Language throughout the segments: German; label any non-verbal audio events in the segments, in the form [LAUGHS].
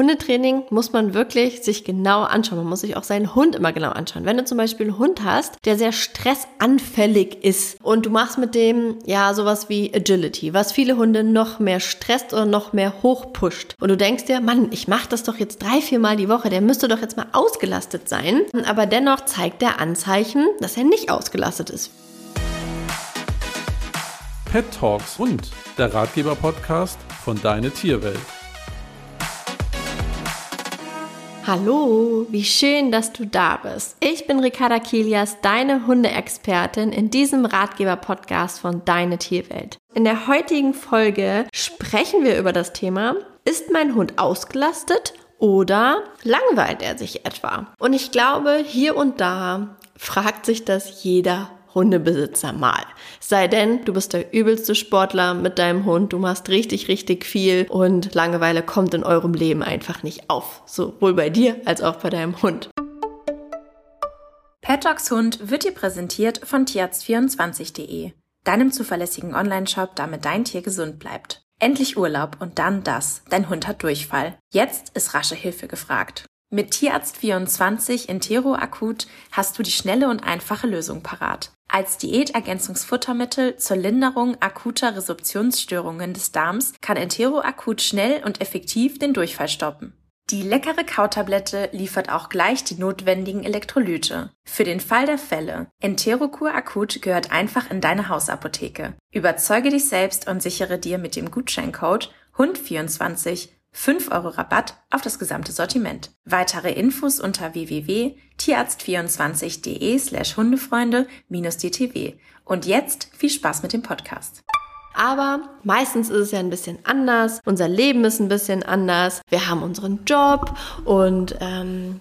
Hundetraining muss man wirklich sich genau anschauen. Man muss sich auch seinen Hund immer genau anschauen. Wenn du zum Beispiel einen Hund hast, der sehr stressanfällig ist und du machst mit dem ja sowas wie Agility, was viele Hunde noch mehr stresst oder noch mehr hochpusht. Und du denkst dir, Mann, ich mache das doch jetzt drei, vier Mal die Woche, der müsste doch jetzt mal ausgelastet sein. Aber dennoch zeigt der Anzeichen, dass er nicht ausgelastet ist. Pet Talks und der Ratgeber-Podcast von Deine Tierwelt. Hallo, wie schön, dass du da bist. Ich bin Ricarda Kilias, deine Hundeexpertin in diesem Ratgeber-Podcast von Deine Tierwelt. In der heutigen Folge sprechen wir über das Thema, ist mein Hund ausgelastet oder langweilt er sich etwa? Und ich glaube, hier und da fragt sich das jeder Hundebesitzer mal. Sei denn, du bist der übelste Sportler mit deinem Hund, du machst richtig, richtig viel und Langeweile kommt in eurem Leben einfach nicht auf. Sowohl bei dir als auch bei deinem Hund. Pet Dogs Hund wird dir präsentiert von tierarzt24.de, deinem zuverlässigen Onlineshop, damit dein Tier gesund bleibt. Endlich Urlaub und dann das. Dein Hund hat Durchfall. Jetzt ist rasche Hilfe gefragt. Mit Tierarzt24 Intero Akut hast du die schnelle und einfache Lösung parat. Als Diätergänzungsfuttermittel zur Linderung akuter Resorptionsstörungen des Darms kann Entero Akut schnell und effektiv den Durchfall stoppen. Die leckere Kautablette liefert auch gleich die notwendigen Elektrolyte. Für den Fall der Fälle, Enterocur Akut gehört einfach in deine Hausapotheke. Überzeuge dich selbst und sichere dir mit dem Gutscheincode HUND24 5 Euro Rabatt auf das gesamte Sortiment. Weitere Infos unter www.tierarzt24.de slash Hundefreunde-dtw. Und jetzt viel Spaß mit dem Podcast. Aber meistens ist es ja ein bisschen anders. Unser Leben ist ein bisschen anders. Wir haben unseren Job und ähm,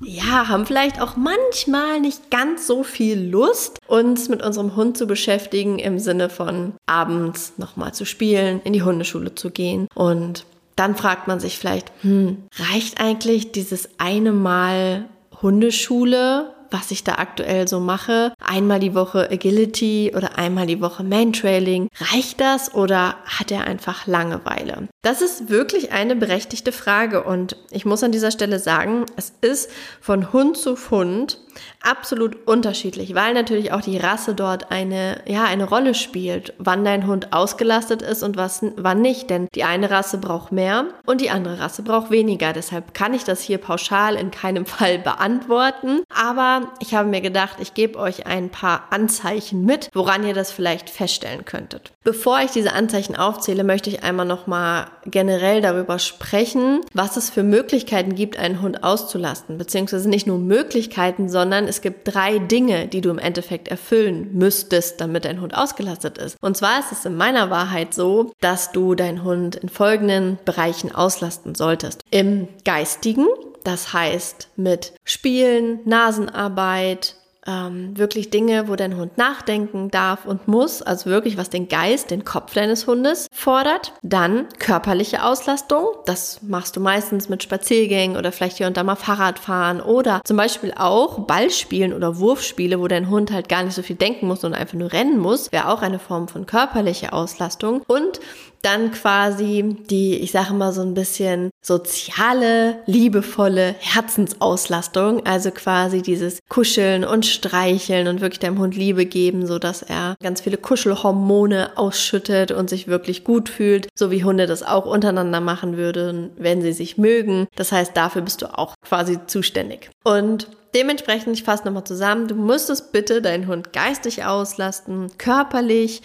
ja, haben vielleicht auch manchmal nicht ganz so viel Lust, uns mit unserem Hund zu beschäftigen im Sinne von abends nochmal zu spielen, in die Hundeschule zu gehen und dann fragt man sich vielleicht, hm, reicht eigentlich dieses eine Mal Hundeschule, was ich da aktuell so mache? Einmal die Woche Agility oder einmal die Woche Mantrailing. Reicht das oder hat er einfach Langeweile? Das ist wirklich eine berechtigte Frage und ich muss an dieser Stelle sagen, es ist von Hund zu Hund absolut unterschiedlich, weil natürlich auch die Rasse dort eine, ja, eine Rolle spielt, wann dein Hund ausgelastet ist und was, wann nicht. Denn die eine Rasse braucht mehr und die andere Rasse braucht weniger. Deshalb kann ich das hier pauschal in keinem [LAUGHS] Fall beantworten. Aber ich habe mir gedacht, ich gebe euch ein paar Anzeichen mit, woran ihr das vielleicht feststellen könntet. Bevor ich diese Anzeichen aufzähle, möchte ich einmal nochmal generell darüber sprechen, was es für Möglichkeiten gibt, einen Hund auszulasten. Beziehungsweise nicht nur Möglichkeiten, sondern es gibt drei Dinge, die du im Endeffekt erfüllen müsstest, damit dein Hund ausgelastet ist. Und zwar ist es in meiner Wahrheit so, dass du deinen Hund in folgenden Bereichen auslasten solltest. Im geistigen, das heißt mit Spielen, Nasenarbeit, ähm, wirklich Dinge, wo dein Hund nachdenken darf und muss, also wirklich was den Geist, den Kopf deines Hundes fordert. Dann körperliche Auslastung, das machst du meistens mit Spaziergängen oder vielleicht hier und da mal Fahrradfahren oder zum Beispiel auch Ballspielen oder Wurfspiele, wo dein Hund halt gar nicht so viel denken muss und einfach nur rennen muss, wäre auch eine Form von körperlicher Auslastung. Und dann quasi die, ich sage mal so ein bisschen soziale, liebevolle Herzensauslastung, also quasi dieses Kuscheln und Streicheln und wirklich deinem Hund Liebe geben, so dass er ganz viele Kuschelhormone ausschüttet und sich wirklich gut fühlt, so wie Hunde das auch untereinander machen würden, wenn sie sich mögen. Das heißt, dafür bist du auch quasi zuständig. Und Dementsprechend, ich fasse nochmal zusammen, du müsstest bitte deinen Hund geistig auslasten, körperlich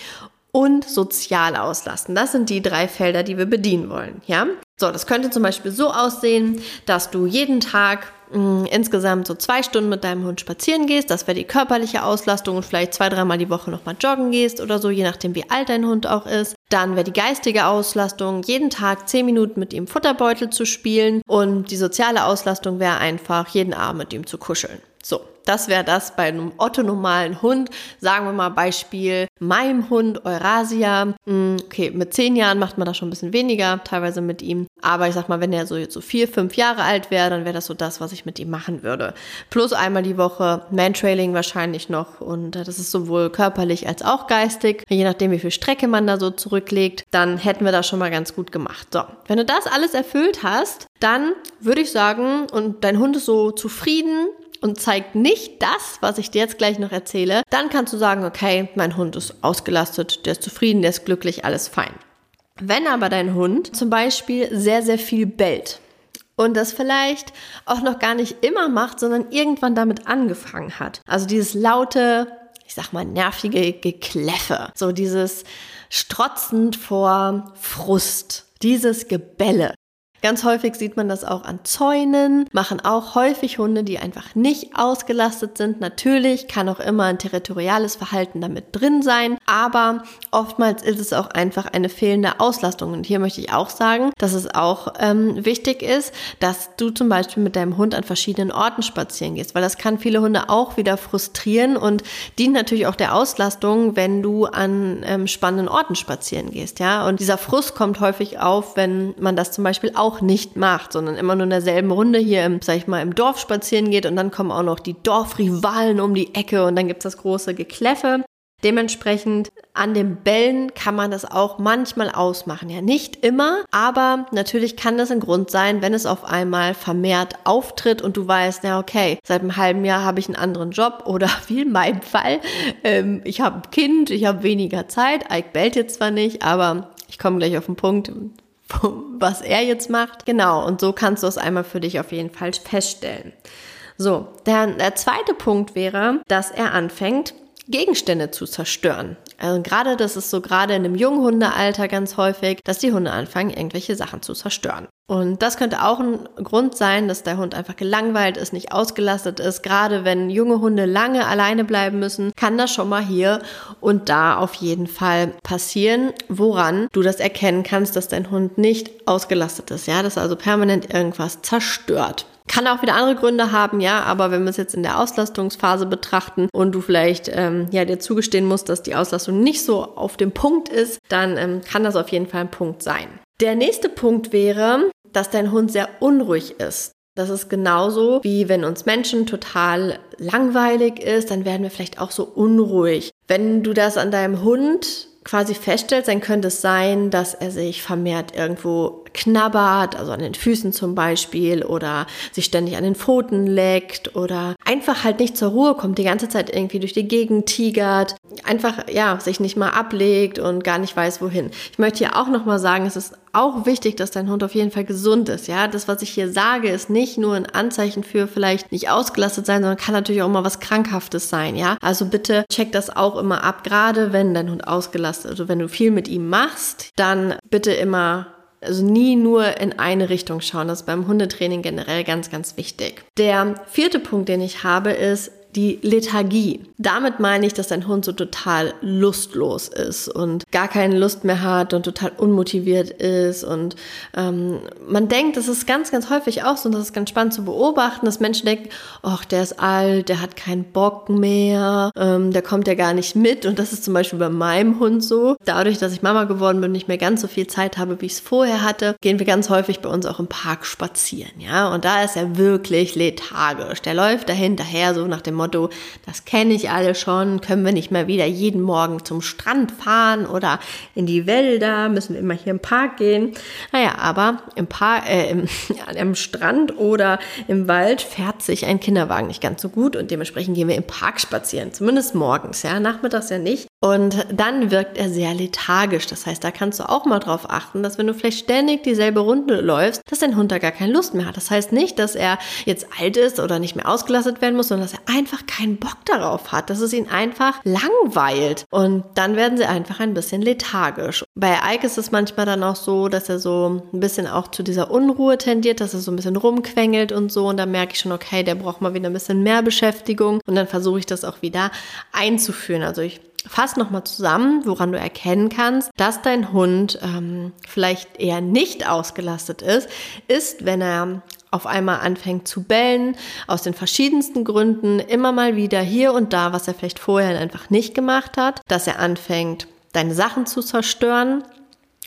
und sozial auslasten. Das sind die drei Felder, die wir bedienen wollen. Ja? So, das könnte zum Beispiel so aussehen, dass du jeden Tag mh, mm, insgesamt so zwei Stunden mit deinem Hund spazieren gehst. Das wäre die körperliche Auslastung und vielleicht zwei, dreimal die Woche nochmal joggen gehst oder so, je nachdem, wie alt dein Hund auch ist. Dann wäre die geistige Auslastung, jeden Tag zehn Minuten mit ihm Futterbeutel zu spielen. Und die soziale Auslastung wäre einfach, jeden Abend mit ihm zu kuscheln. So, das wäre das bei einem otto-normalen Hund. Sagen wir mal Beispiel meinem Hund Eurasia. Hm, okay, mit zehn Jahren macht man das schon ein bisschen weniger, teilweise mit ihm. Aber ich sag mal, wenn er so jetzt so vier, fünf Jahre alt wäre, dann wäre das so das, was ich mit ihm machen würde. Plus einmal die Woche Mantrailing wahrscheinlich noch. Und das ist sowohl körperlich als auch geistig. Je nachdem, wie viel Strecke man da so zurücklegt, dann hätten wir das schon mal ganz gut gemacht. So, wenn du das alles erfüllt hast, dann würde ich sagen, und dein Hund ist so zufrieden, und zeigt nicht das, was ich dir jetzt gleich noch erzähle, dann kannst du sagen, okay, mein Hund ist ausgelastet, der ist zufrieden, der ist glücklich, alles fein. Wenn aber dein Hund zum Beispiel sehr, sehr viel bellt und das vielleicht auch noch gar nicht immer macht, sondern irgendwann damit angefangen hat, also dieses laute, ich sag mal, nervige Gekläffe, so dieses strotzend vor Frust, dieses Gebälle. Ganz häufig sieht man das auch an Zäunen, machen auch häufig Hunde, die einfach nicht ausgelastet sind. Natürlich kann auch immer ein territoriales Verhalten damit drin sein, aber oftmals ist es auch einfach eine fehlende Auslastung. Und hier möchte ich auch sagen, dass es auch ähm, wichtig ist, dass du zum Beispiel mit deinem Hund an verschiedenen Orten spazieren gehst, weil das kann viele Hunde auch wieder frustrieren und dient natürlich auch der Auslastung, wenn du an ähm, spannenden Orten spazieren gehst. Ja, und dieser Frust kommt häufig auf, wenn man das zum Beispiel auch auch nicht macht, sondern immer nur in derselben Runde hier im, sag ich mal, im Dorf spazieren geht und dann kommen auch noch die Dorfrivalen um die Ecke und dann gibt's das große Gekläffe. Dementsprechend an den Bällen kann man das auch manchmal ausmachen. Ja, nicht immer, aber natürlich kann das ein Grund sein, wenn es auf einmal vermehrt auftritt und du weißt, ja, okay, seit einem halben Jahr habe ich einen anderen Job [LAUGHS] oder wie in meinem Fall, ähm, ich habe ein Kind, ich habe weniger Zeit. Ike bellt jetzt zwar nicht, aber ich komme gleich auf den Punkt, [LAUGHS] was er jetzt macht. Genau, und so kannst du es einmal für dich auf jeden Fall feststellen. So, der, der zweite Punkt wäre, dass er anfängt, Gegenstände zu zerstören. Also gerade das ist so gerade in einem jungen Hundealter ganz häufig, dass die Hunde anfangen, irgendwelche Sachen zu zerstören. Und das könnte auch ein Grund sein, dass der Hund einfach gelangweilt ist, nicht ausgelastet ist. Gerade wenn junge Hunde lange alleine bleiben müssen, kann das schon mal hier und da auf jeden Fall passieren, woran du das erkennen kannst, dass dein Hund nicht ausgelastet ist. Ja, dass also permanent irgendwas zerstört. Kann auch wieder andere Gründe haben, ja, aber wenn wir es jetzt in der Auslastungsphase betrachten und du vielleicht ähm, ja dir zugestehen musst, dass die Auslastung nicht so auf dem Punkt ist, dann ähm, kann das auf jeden Fall ein Punkt sein. Der nächste Punkt wäre, dass dein Hund sehr unruhig ist. Das ist genauso wie wenn uns Menschen total langweilig ist, dann werden wir vielleicht auch so unruhig. Wenn du das an deinem Hund quasi feststellst, dann könnte es sein, dass er sich vermehrt irgendwo knabbert, also an den Füßen zum Beispiel, oder sich ständig an den Pfoten leckt oder einfach halt nicht zur Ruhe kommt, die ganze Zeit irgendwie durch die Gegend tigert, einfach ja sich nicht mal ablegt und gar nicht weiß wohin. Ich möchte hier auch noch mal sagen, es ist auch wichtig, dass dein Hund auf jeden Fall gesund ist. Ja, das, was ich hier sage, ist nicht nur ein Anzeichen für vielleicht nicht ausgelastet sein, sondern kann natürlich auch mal was Krankhaftes sein. Ja, also bitte check das auch immer ab, gerade wenn dein Hund ausgelastet, also wenn du viel mit ihm machst, dann bitte immer also nie nur in eine Richtung schauen. Das ist beim Hundetraining generell ganz, ganz wichtig. Der vierte Punkt, den ich habe, ist, die Lethargie. Damit meine ich, dass dein Hund so total lustlos ist und gar keine Lust mehr hat und total unmotiviert ist. Und ähm, man denkt, das ist ganz, ganz häufig auch so, und das ist ganz spannend zu beobachten, dass Menschen denken, ach, der ist alt, der hat keinen Bock mehr, ähm, der kommt ja gar nicht mit. Und das ist zum Beispiel bei meinem Hund so. Dadurch, dass ich Mama geworden bin und nicht mehr ganz so viel Zeit habe, wie ich es vorher hatte, gehen wir ganz häufig bei uns auch im Park spazieren. Ja, und da ist er wirklich lethargisch. Der läuft dahinterher so nach dem Motto, Motto, das kenne ich alle schon, können wir nicht mal wieder jeden Morgen zum Strand fahren oder in die Wälder, müssen wir immer hier im Park gehen. Naja, aber im Park, äh, im, [LAUGHS] am Strand oder im Wald fährt sich ein Kinderwagen nicht ganz so gut und dementsprechend gehen wir im Park spazieren, zumindest morgens, ja, nachmittags ja nicht. Und dann wirkt er sehr lethargisch. Das heißt, da kannst du auch mal drauf achten, dass wenn du vielleicht ständig dieselbe Runde läufst, dass dein Hund da gar keine Lust mehr hat. Das heißt nicht, dass er jetzt alt ist oder nicht mehr ausgelastet werden muss, sondern dass er einfach keinen Bock darauf hat, dass es ihn einfach langweilt. Und dann werden sie einfach ein bisschen lethargisch. Bei Ike ist es manchmal dann auch so, dass er so ein bisschen auch zu dieser Unruhe tendiert, dass er so ein bisschen rumquengelt und so. Und da merke ich schon, okay, der braucht mal wieder ein bisschen mehr Beschäftigung. Und dann versuche ich das auch wieder einzuführen. Also ich Fass nochmal zusammen, woran du erkennen kannst, dass dein Hund ähm, vielleicht eher nicht ausgelastet ist, ist, wenn er auf einmal anfängt zu bellen, aus den verschiedensten Gründen, immer mal wieder hier und da, was er vielleicht vorher einfach nicht gemacht hat, dass er anfängt, deine Sachen zu zerstören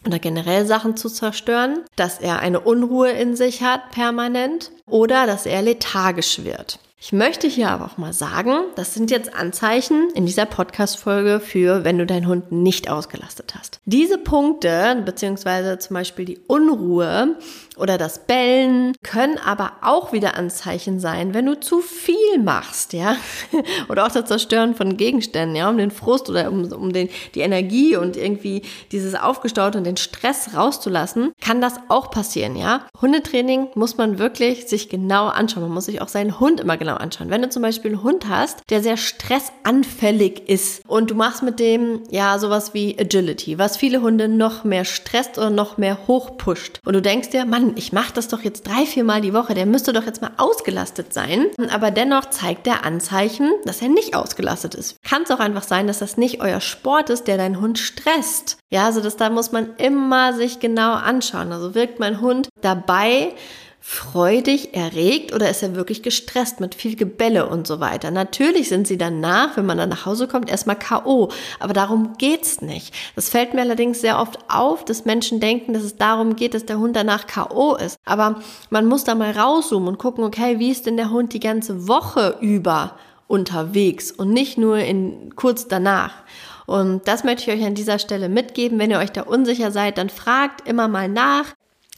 oder generell Sachen zu zerstören, dass er eine Unruhe in sich hat permanent oder dass er lethargisch wird. Ich möchte hier aber auch mal sagen, das sind jetzt Anzeichen in dieser Podcast-Folge für, wenn du deinen Hund nicht ausgelastet hast. Diese Punkte, beziehungsweise zum Beispiel die Unruhe oder das Bellen, können aber auch wieder Anzeichen sein, wenn du zu viel machst, ja. [LAUGHS] oder auch das Zerstören von Gegenständen, ja, um den Frust oder um, um den, die Energie und irgendwie dieses Aufgestaute und den Stress rauszulassen, kann das auch passieren, ja. Hundetraining muss man wirklich sich genau anschauen. Man muss sich auch seinen Hund immer genau genau anschauen. Wenn du zum Beispiel einen Hund hast, der sehr stressanfällig ist und du machst mit dem ja sowas wie Agility, was viele Hunde noch mehr stresst oder noch mehr hochpusht. Und du denkst dir, Mann, ich mache das doch jetzt drei, vier Mal die Woche, der müsste doch jetzt mal ausgelastet sein. Aber dennoch zeigt der Anzeichen, dass er nicht ausgelastet ist. Kann es auch einfach sein, dass das nicht euer Sport ist, der deinen Hund stresst. Ja, also das da muss man immer sich genau anschauen. Also wirkt mein Hund dabei, freudig, erregt oder ist er wirklich gestresst mit viel Gebälle und so weiter? Natürlich sind sie danach, wenn man dann nach Hause kommt, erstmal K.O. Aber darum geht's nicht. Das fällt mir allerdings sehr oft auf, dass Menschen denken, dass es darum geht, dass der Hund danach K.O. ist. Aber man muss da mal rauszoomen und gucken, okay, wie ist denn der Hund die ganze Woche über unterwegs und nicht nur in kurz danach. Und das möchte ich euch an dieser Stelle mitgeben. Wenn ihr euch da unsicher seid, dann fragt immer mal nach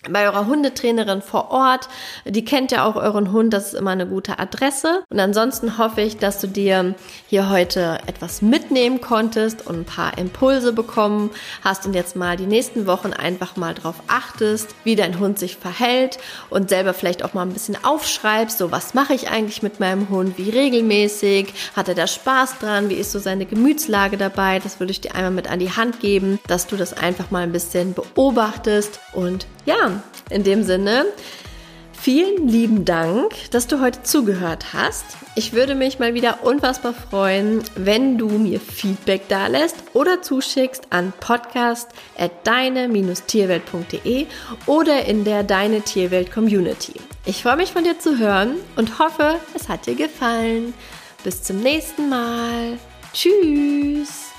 bei eurer Hundetrainerin vor Ort. Die kennt ja auch euren Hund, das ist immer eine gute Adresse. Und ansonsten hoffe ich, dass du dir hier heute etwas mitnehmen konntest und ein paar Impulse bekommen hast und jetzt mal die nächsten Wochen einfach mal drauf achtest, wie dein Hund sich verhält und selber vielleicht auch mal ein bisschen aufschreibst, so was mache ich eigentlich mit meinem Hund, wie regelmäßig, hat er da Spaß dran, wie ist so seine Gemütslage dabei, das würde ich dir einmal mit an die Hand geben, dass du das einfach mal ein bisschen beobachtest und ja, in dem Sinne, vielen lieben Dank, dass du heute zugehört hast. Ich würde mich mal wieder unfassbar freuen, wenn du mir Feedback da lässt oder zuschickst an podcast.deine-tierwelt.de oder in der Deine Tierwelt Community. Ich freue mich von dir zu hören und hoffe, es hat dir gefallen. Bis zum nächsten Mal. Tschüss.